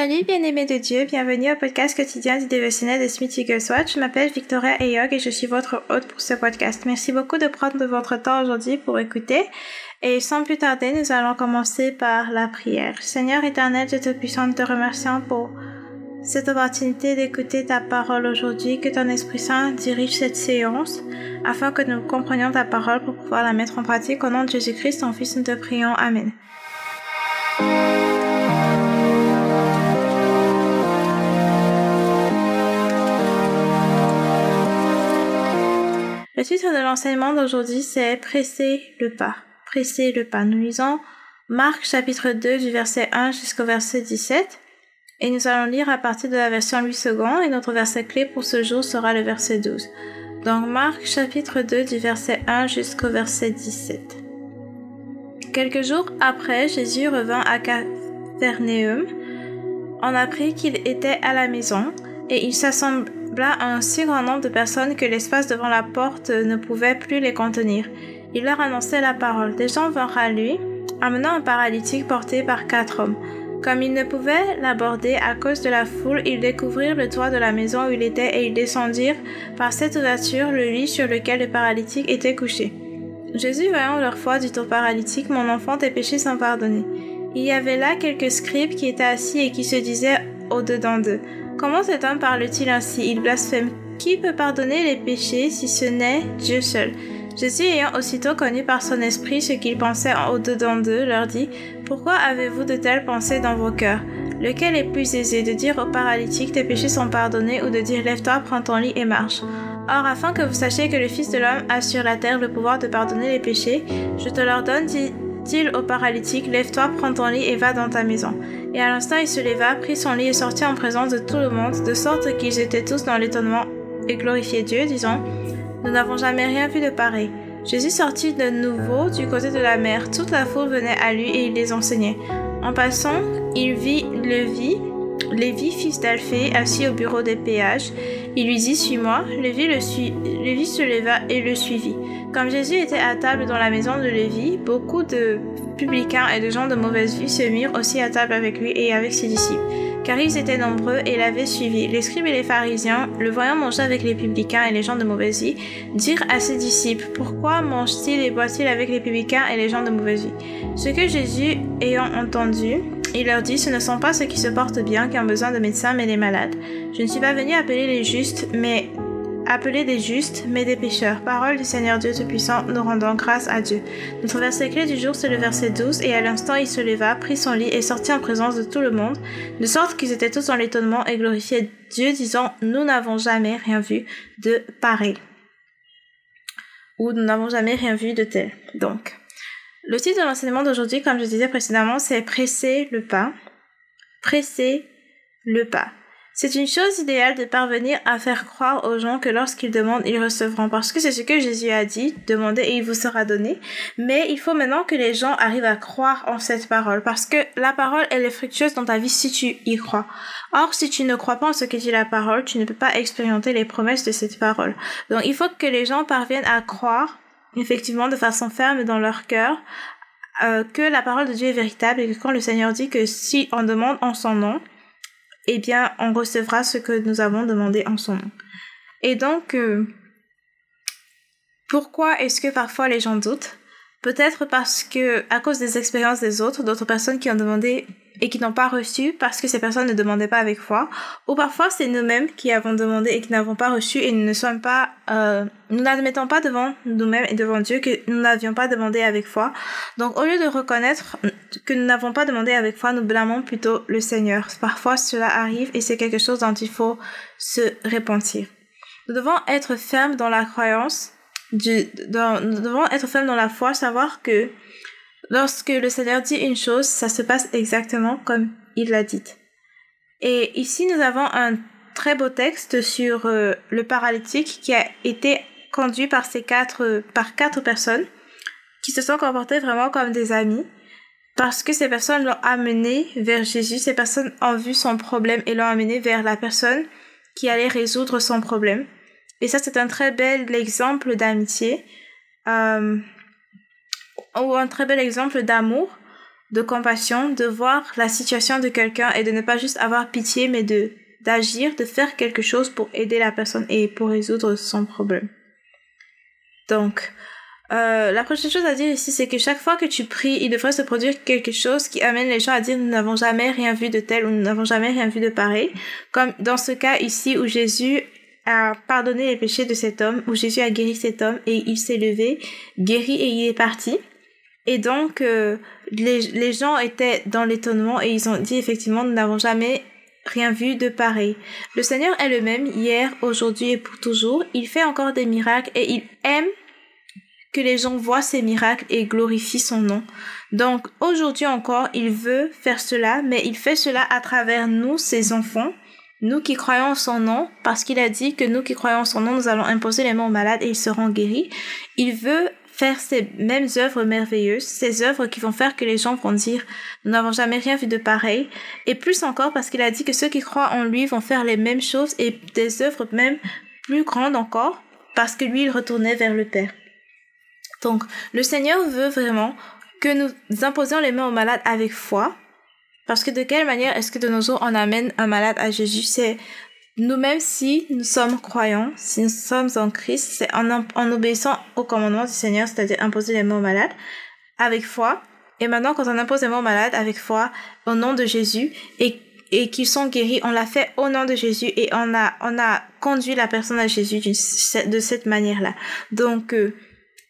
Salut bien-aimés de Dieu, bienvenue au podcast quotidien du dévotionnel de Smith Wigglesworth. Je m'appelle Victoria Eyog et je suis votre hôte pour ce podcast. Merci beaucoup de prendre votre temps aujourd'hui pour écouter. Et sans plus tarder, nous allons commencer par la prière. Seigneur éternel, Dieu Tout-Puissant, nous te remercions pour cette opportunité d'écouter ta parole aujourd'hui, que ton Esprit Saint dirige cette séance afin que nous comprenions ta parole pour pouvoir la mettre en pratique. Au nom de Jésus-Christ, ton Fils, nous te prions. Amen. Titre de l'enseignement d'aujourd'hui, c'est Presser le pas. Presser le pas. Nous lisons Marc chapitre 2 du verset 1 jusqu'au verset 17. Et nous allons lire à partir de la version 8 secondes et notre verset clé pour ce jour sera le verset 12. Donc Marc chapitre 2 du verset 1 jusqu'au verset 17. Quelques jours après, Jésus revint à Capernaum. On apprit qu'il était à la maison et il un si grand nombre de personnes que l'espace devant la porte ne pouvait plus les contenir. Il leur annonçait la parole. Des gens vinrent à lui, amenant un paralytique porté par quatre hommes. Comme ils ne pouvaient l'aborder à cause de la foule, ils découvrirent le toit de la maison où il était et ils descendirent par cette ouverture le lit sur lequel le paralytique était couché. Jésus, voyant leur foi, dit au paralytique, Mon enfant, tes péchés sont pardonnés. Il y avait là quelques scribes qui étaient assis et qui se disaient au-dedans d'eux. Comment cet homme parle-t-il ainsi? Il blasphème. Qui peut pardonner les péchés si ce n'est Dieu seul? Jésus ayant aussitôt connu par son esprit ce qu'il pensait au-dedans d'eux, leur dit, Pourquoi avez-vous de telles pensées dans vos cœurs? Lequel est plus aisé de dire au paralytique tes péchés sont pardonnés ou de dire lève-toi, prends ton lit et marche? Or, afin que vous sachiez que le Fils de l'homme a sur la terre le pouvoir de pardonner les péchés, je te leur donne, au paralytique, lève-toi, prends ton lit et va dans ta maison. Et à l'instant il se leva, prit son lit et sortit en présence de tout le monde, de sorte qu'ils étaient tous dans l'étonnement et glorifiaient Dieu, disant, Nous n'avons jamais rien vu de pareil. Jésus sortit de nouveau du côté de la mer. Toute la foule venait à lui et il les enseignait. En passant, il vit Lévi, Lévi, fils d'Alphée, assis au bureau des péages. Il lui dit Suis-moi. Lévi, se leva et le suivit. Comme Jésus était à table dans la maison de Lévi, beaucoup de publicains et de gens de mauvaise vue se mirent aussi à table avec lui et avec ses disciples, car ils étaient nombreux et l'avaient suivi. Les scribes et les pharisiens, le voyant manger avec les publicains et les gens de mauvaise vie, dirent à ses disciples, Pourquoi mange-t-il et boit-il avec les publicains et les gens de mauvaise vie Ce que Jésus, ayant entendu, il leur dit, Ce ne sont pas ceux qui se portent bien qui ont besoin de médecins, mais les malades. Je ne suis pas venu appeler les justes, mais appelés des justes, mais des pécheurs. Parole du Seigneur Dieu Tout-Puissant, nous rendons grâce à Dieu. Notre verset clé du jour, c'est le verset 12, et à l'instant il se leva, prit son lit et sortit en présence de tout le monde, de sorte qu'ils étaient tous dans l'étonnement et glorifiaient Dieu, disant, nous n'avons jamais rien vu de pareil. Ou nous n'avons jamais rien vu de tel. Donc, le titre de l'enseignement d'aujourd'hui, comme je disais précédemment, c'est presser le pas. Presser le pas. C'est une chose idéale de parvenir à faire croire aux gens que lorsqu'ils demandent, ils recevront. Parce que c'est ce que Jésus a dit, demandez et il vous sera donné. Mais il faut maintenant que les gens arrivent à croire en cette parole. Parce que la parole, elle est fructueuse dans ta vie si tu y crois. Or, si tu ne crois pas en ce que dit la parole, tu ne peux pas expérimenter les promesses de cette parole. Donc, il faut que les gens parviennent à croire, effectivement, de façon ferme dans leur cœur, euh, que la parole de Dieu est véritable et que quand le Seigneur dit que si on demande en son nom, eh bien, on recevra ce que nous avons demandé en son nom. Et donc, euh, pourquoi est-ce que parfois les gens doutent? Peut-être parce que, à cause des expériences des autres, d'autres personnes qui ont demandé et qui n'ont pas reçu parce que ces personnes ne demandaient pas avec foi, ou parfois c'est nous-mêmes qui avons demandé et qui n'avons pas reçu et nous ne sommes pas, euh, nous n'admettons pas devant nous-mêmes et devant Dieu que nous n'avions pas demandé avec foi. Donc au lieu de reconnaître que nous n'avons pas demandé avec foi, nous blâmons plutôt le Seigneur. Parfois cela arrive et c'est quelque chose dont il faut se repentir. Nous devons être fermes dans la croyance, du, dans, nous devons être fermes dans la foi, savoir que Lorsque le Seigneur dit une chose, ça se passe exactement comme il l'a dit. Et ici, nous avons un très beau texte sur euh, le paralytique qui a été conduit par ces quatre, par quatre personnes qui se sont comportées vraiment comme des amis parce que ces personnes l'ont amené vers Jésus, ces personnes ont vu son problème et l'ont amené vers la personne qui allait résoudre son problème. Et ça, c'est un très bel exemple d'amitié. Euh, ou un très bel exemple d'amour de compassion, de voir la situation de quelqu'un et de ne pas juste avoir pitié, mais de d'agir, de faire quelque chose pour aider la personne et pour résoudre son problème. Donc, euh, la prochaine chose à dire ici, c'est que chaque fois que tu pries, il devrait se produire quelque chose qui amène les gens à dire nous n'avons jamais rien vu de tel ou nous n'avons jamais rien vu de pareil. Comme dans ce cas ici où Jésus a pardonné les péchés de cet homme, où Jésus a guéri cet homme et il s'est levé, guéri et il est parti. Et donc, euh, les, les gens étaient dans l'étonnement et ils ont dit effectivement nous n'avons jamais rien vu de pareil. Le Seigneur est le même hier, aujourd'hui et pour toujours. Il fait encore des miracles et il aime que les gens voient ses miracles et glorifient son nom. Donc aujourd'hui encore, il veut faire cela, mais il fait cela à travers nous, ses enfants, nous qui croyons en son nom, parce qu'il a dit que nous qui croyons en son nom, nous allons imposer les mains aux malades et ils seront guéris. Il veut faire ces mêmes œuvres merveilleuses, ces œuvres qui vont faire que les gens vont dire nous n'avons jamais rien vu de pareil, et plus encore parce qu'il a dit que ceux qui croient en lui vont faire les mêmes choses et des œuvres même plus grandes encore, parce que lui il retournait vers le Père. Donc le Seigneur veut vraiment que nous imposions les mains aux malades avec foi, parce que de quelle manière est-ce que de nos jours on amène un malade à Jésus? Nous-mêmes, si nous sommes croyants, si nous sommes en Christ, c'est en, obéissant au commandement du Seigneur, c'est-à-dire imposer les aux malades, avec foi. Et maintenant, quand on impose les aux malades avec foi, au nom de Jésus, et, qu'ils sont guéris, on l'a fait au nom de Jésus, et on a, on a conduit la personne à Jésus de cette manière-là. Donc, euh,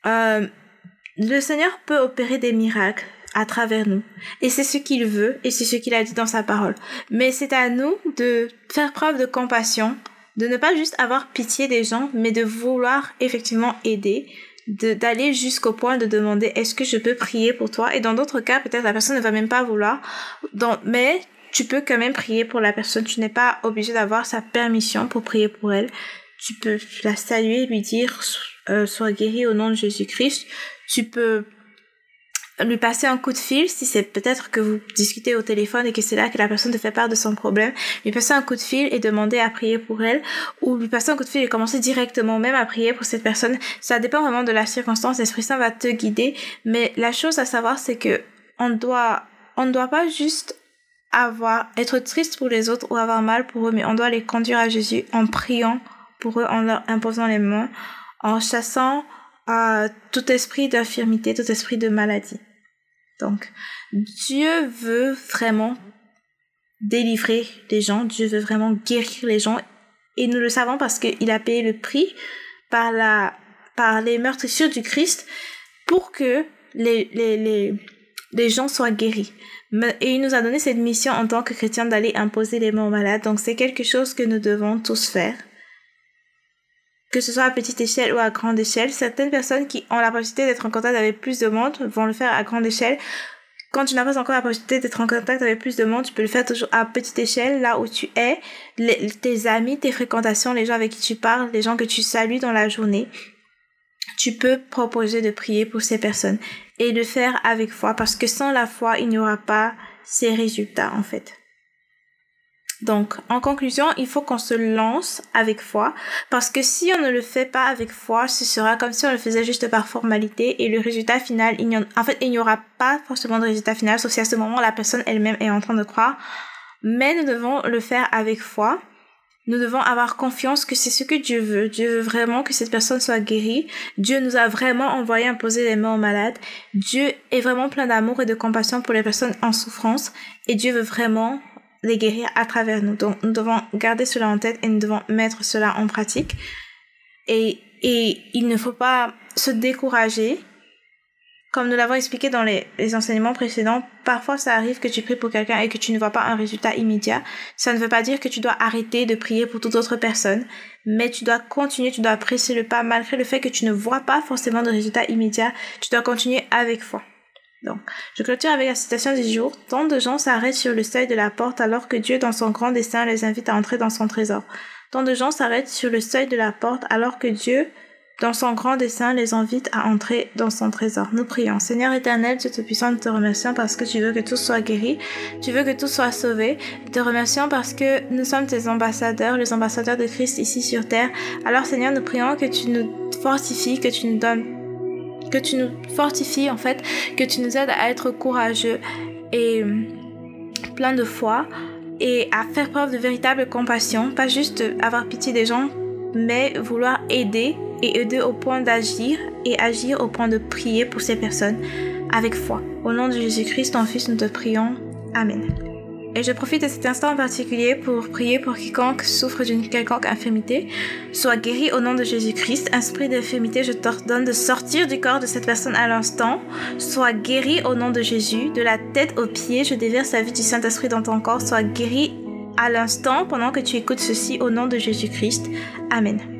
euh, le Seigneur peut opérer des miracles à travers nous. Et c'est ce qu'il veut et c'est ce qu'il a dit dans sa parole. Mais c'est à nous de faire preuve de compassion, de ne pas juste avoir pitié des gens, mais de vouloir effectivement aider, d'aller jusqu'au point de demander est-ce que je peux prier pour toi? Et dans d'autres cas peut-être la personne ne va même pas vouloir. Mais tu peux quand même prier pour la personne. Tu n'es pas obligé d'avoir sa permission pour prier pour elle. Tu peux la saluer lui dire euh, sois guéri au nom de Jésus-Christ. Tu peux lui passer un coup de fil si c'est peut-être que vous discutez au téléphone et que c'est là que la personne te fait part de son problème, lui passer un coup de fil et demander à prier pour elle ou lui passer un coup de fil et commencer directement même à prier pour cette personne. Ça dépend vraiment de la circonstance, l'Esprit Saint va te guider, mais la chose à savoir c'est que on doit on ne doit pas juste avoir être triste pour les autres ou avoir mal pour eux, mais on doit les conduire à Jésus en priant pour eux, en leur imposant les mains, en chassant euh, tout esprit d'infirmité, tout esprit de maladie. Donc, Dieu veut vraiment délivrer les gens, Dieu veut vraiment guérir les gens, et nous le savons parce qu'il a payé le prix par, la, par les meurtrissures du Christ pour que les, les, les, gens soient guéris. Et il nous a donné cette mission en tant que chrétiens d'aller imposer les mains aux malades. Donc c'est quelque chose que nous devons tous faire. Que ce soit à petite échelle ou à grande échelle. Certaines personnes qui ont la possibilité d'être en contact avec plus de monde vont le faire à grande échelle. Quand tu n'as pas encore la possibilité d'être en contact avec plus de monde, tu peux le faire toujours à petite échelle, là où tu es, tes amis, tes fréquentations, les gens avec qui tu parles, les gens que tu salues dans la journée. Tu peux proposer de prier pour ces personnes et le faire avec foi parce que sans la foi, il n'y aura pas ces résultats en fait. Donc, en conclusion, il faut qu'on se lance avec foi, parce que si on ne le fait pas avec foi, ce sera comme si on le faisait juste par formalité, et le résultat final, il en, fait, il n'y aura pas forcément de résultat final, sauf si à ce moment la personne elle-même est en train de croire. Mais nous devons le faire avec foi. Nous devons avoir confiance que c'est ce que Dieu veut. Dieu veut vraiment que cette personne soit guérie. Dieu nous a vraiment envoyé imposer les mains aux malades. Dieu est vraiment plein d'amour et de compassion pour les personnes en souffrance. Et Dieu veut vraiment les guérir à travers nous. Donc, nous devons garder cela en tête et nous devons mettre cela en pratique. Et, et il ne faut pas se décourager. Comme nous l'avons expliqué dans les, enseignements précédents, parfois ça arrive que tu pries pour quelqu'un et que tu ne vois pas un résultat immédiat. Ça ne veut pas dire que tu dois arrêter de prier pour toute autre personne, mais tu dois continuer, tu dois apprécier le pas malgré le fait que tu ne vois pas forcément de résultat immédiat. Tu dois continuer avec foi. Donc, je clôture avec la citation du jour. Tant de gens s'arrêtent sur le seuil de la porte alors que Dieu, dans son grand dessein, les invite à entrer dans son trésor. Tant de gens s'arrêtent sur le seuil de la porte alors que Dieu, dans son grand dessein, les invite à entrer dans son trésor. Nous prions. Seigneur éternel, Dieu Tout-Puissant, nous te remercions parce que tu veux que tout soit guéri, tu veux que tout soit sauvé. Nous te remercions parce que nous sommes tes ambassadeurs, les ambassadeurs de Christ ici sur terre. Alors Seigneur, nous prions que tu nous fortifies, que tu nous donnes que tu nous fortifies en fait, que tu nous aides à être courageux et plein de foi et à faire preuve de véritable compassion, pas juste avoir pitié des gens, mais vouloir aider et aider au point d'agir et agir au point de prier pour ces personnes avec foi. Au nom de Jésus-Christ, ton Fils, nous te prions. Amen. Et je profite de cet instant en particulier pour prier pour quiconque souffre d'une quelconque infirmité, soit guéri au nom de Jésus-Christ. Esprit d'infirmité, je t'ordonne de sortir du corps de cette personne à l'instant. Sois guéri au nom de Jésus, de la tête aux pieds. Je déverse la vie du Saint-Esprit dans ton corps. Sois guéri à l'instant pendant que tu écoutes ceci au nom de Jésus-Christ. Amen.